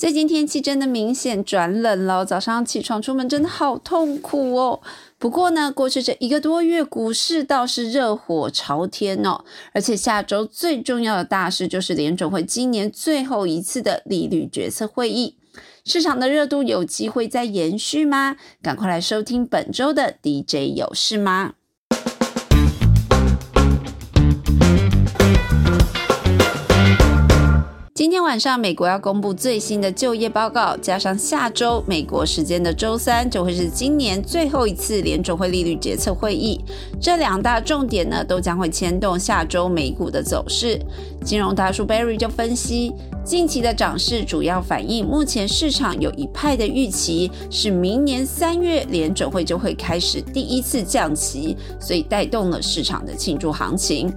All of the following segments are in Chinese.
最近天气真的明显转冷了，早上起床出门真的好痛苦哦。不过呢，过去这一个多月，股市倒是热火朝天哦。而且下周最重要的大事就是联准会今年最后一次的利率决策会议，市场的热度有机会再延续吗？赶快来收听本周的 DJ 有事吗？今天晚上，美国要公布最新的就业报告，加上下周美国时间的周三就会是今年最后一次联准会利率决策会议，这两大重点呢，都将会牵动下周美股的走势。金融大叔 Barry 就分析，近期的涨势主要反映目前市场有一派的预期是明年三月联准会就会开始第一次降息，所以带动了市场的庆祝行情。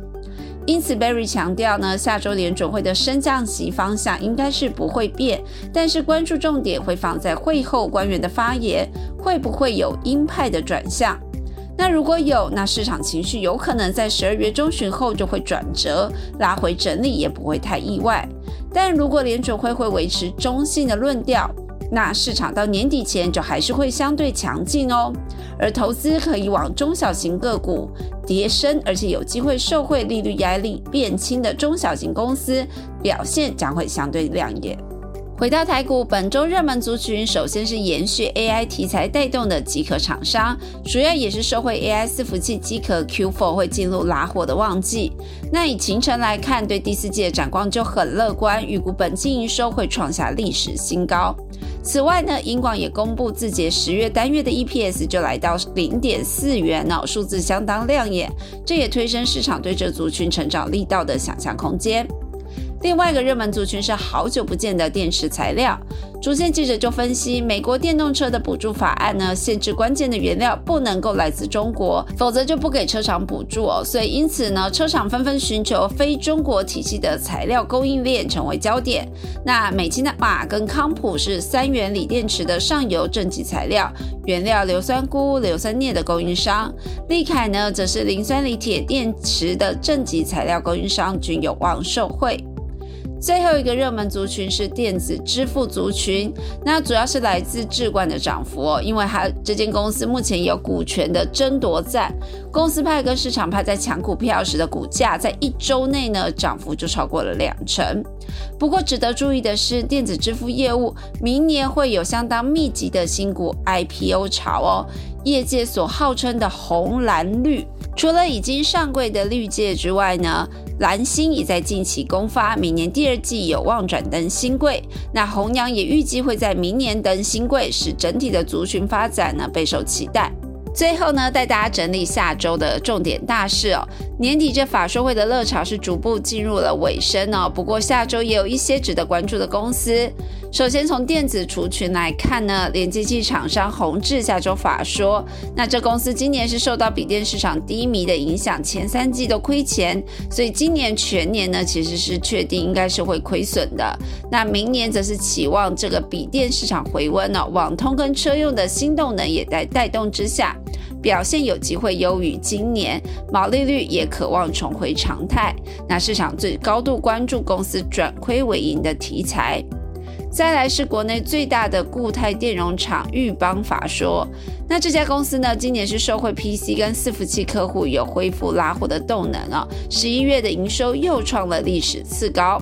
因此，Berry 强调呢，下周联准会的升降息方向应该是不会变，但是关注重点会放在会后官员的发言，会不会有鹰派的转向？那如果有，那市场情绪有可能在十二月中旬后就会转折，拉回整理也不会太意外。但如果联准会会维持中性的论调，那市场到年底前就还是会相对强劲哦，而投资可以往中小型个股、跌升而且有机会受惠利率压力变轻的中小型公司表现将会相对亮眼。回到台股，本周热门族群首先是延续 AI 题材带动的机壳厂商，主要也是受惠 AI 伺服器机壳 Q4 会进入拉货的旺季。那以秦晨来看，对第四季的展望就很乐观，预估本季营收会创下历史新高。此外呢，英广也公布字节十月单月的 EPS 就来到零点四元哦，数字相当亮眼，这也推升市场对这族群成长力道的想象空间。另外一个热门族群是好久不见的电池材料。主线记者就分析，美国电动车的补助法案呢，限制关键的原料不能够来自中国，否则就不给车厂补助哦。所以因此呢，车厂纷纷寻求非中国体系的材料供应链成为焦点。那美金的马跟康普是三元锂电池的上游正极材料，原料硫酸钴、硫酸镍的供应商。利凯呢，则是磷酸锂铁电池的正极材料供应商，均有望受惠。最后一个热门族群是电子支付族群，那主要是来自智冠的涨幅哦，因为它这间公司目前有股权的争夺战，公司派跟市场派在抢股票时的股价，在一周内呢涨幅就超过了两成。不过值得注意的是，电子支付业务明年会有相当密集的新股 IPO 潮哦，业界所号称的红蓝绿，除了已经上柜的绿界之外呢。蓝星也在近期公发，明年第二季有望转登新贵。那红娘也预计会在明年登新贵，使整体的族群发展呢备受期待。最后呢，带大家整理下周的重点大事哦。年底这法说会的热潮是逐步进入了尾声哦。不过下周也有一些值得关注的公司。首先从电子族群来看呢，连接器厂商宏志下周法说，那这公司今年是受到笔电市场低迷的影响，前三季都亏钱，所以今年全年呢其实是确定应该是会亏损的。那明年则是期望这个笔电市场回温呢，网通跟车用的新动能也在带动之下。表现有机会优于今年，毛利率也渴望重回常态。那市场最高度关注公司转亏为盈的题材。再来是国内最大的固态电容厂裕邦法说，那这家公司呢，今年是受惠 PC 跟伺服器客户有恢复拉货的动能啊，十一月的营收又创了历史次高。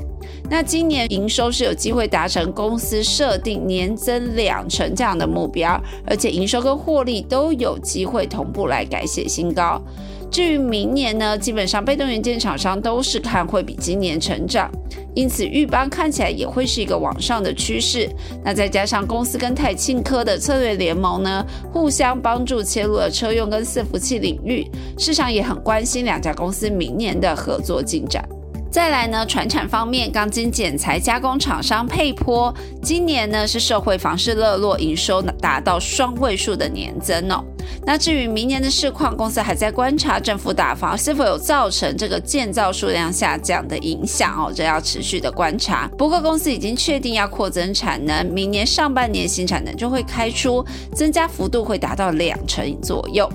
那今年营收是有机会达成公司设定年增两成这样的目标，而且营收跟获利都有机会同步来改写新高。至于明年呢，基本上被动元件厂商都是看会比今年成长，因此裕邦看起来也会是一个往上的趋势。那再加上公司跟泰庆科的策略联盟呢，互相帮助切入了车用跟伺服器领域，市场也很关心两家公司明年的合作进展。再来呢，船产方面，钢筋剪裁加工厂商佩坡今年呢是社会房市热络，营收达到双位数的年增哦。那至于明年的市况，公司还在观察政府打房是否有造成这个建造数量下降的影响哦，这要持续的观察。不过公司已经确定要扩增产能，明年上半年新产能就会开出，增加幅度会达到两成左右。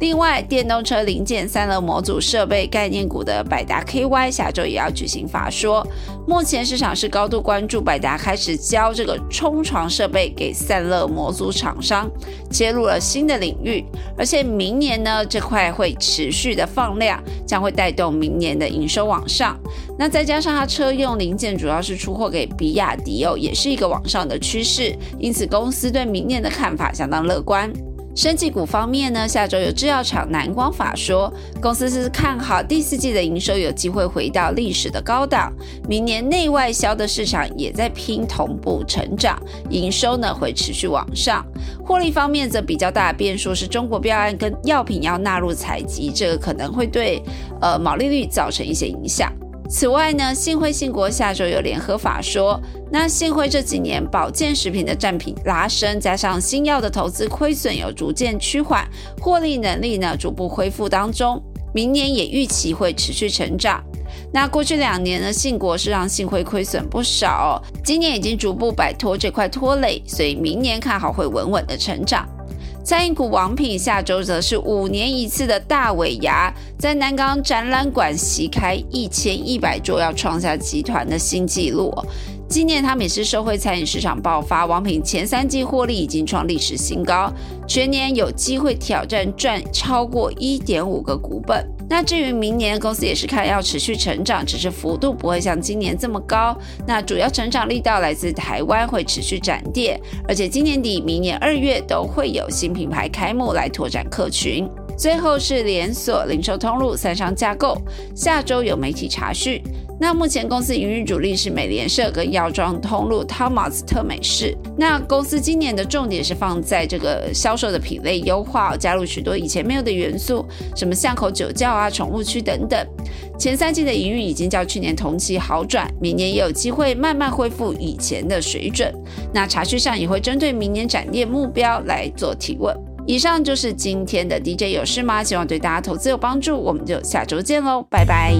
另外，电动车零件散热模组设备概念股的百达 KY 下周也要举行法说。目前市场是高度关注百达开始交这个冲床设备给散热模组厂商，切入了新的领域。而且明年呢，这块会持续的放量，将会带动明年的营收往上。那再加上它车用零件主要是出货给比亚迪哦，也是一个往上的趋势。因此，公司对明年的看法相当乐观。生技股方面呢，下周有制药厂南光法说，公司是看好第四季的营收有机会回到历史的高档，明年内外销的市场也在拼同步成长，营收呢会持续往上。获利方面则比较大的变数是中国标案跟药品要纳入采集，这个可能会对呃毛利率造成一些影响。此外呢，信辉信国下周有联合法说，那信辉这几年保健食品的占比拉升，加上新药的投资亏损有逐渐趋缓，获利能力呢逐步恢复当中，明年也预期会持续成长。那过去两年呢，信国是让信辉亏损不少，今年已经逐步摆脱这块拖累，所以明年看好会稳稳的成长。餐饮股王品下周则是五年一次的大尾牙，在南港展览馆席开一千一百桌，要创下集团的新纪录。今年他们也是社会餐饮市场爆发，王品前三季获利已经创历史新高，全年有机会挑战赚超过一点五个股本。那至于明年，公司也是看要持续成长，只是幅度不会像今年这么高。那主要成长力道来自台湾，会持续展店，而且今年底、明年二月都会有新品牌开幕来拓展客群。最后是连锁零售通路三商架构，下周有媒体查询。那目前公司营运主力是美联社跟药妆通路汤马斯特美仕。那公司今年的重点是放在这个销售的品类优化，加入许多以前没有的元素，什么巷口酒窖啊、宠物区等等。前三季的营运已经较去年同期好转，明年也有机会慢慢恢复以前的水准。那查询上也会针对明年展店目标来做提问。以上就是今天的 DJ 有事吗？希望对大家投资有帮助，我们就下周见喽，拜拜。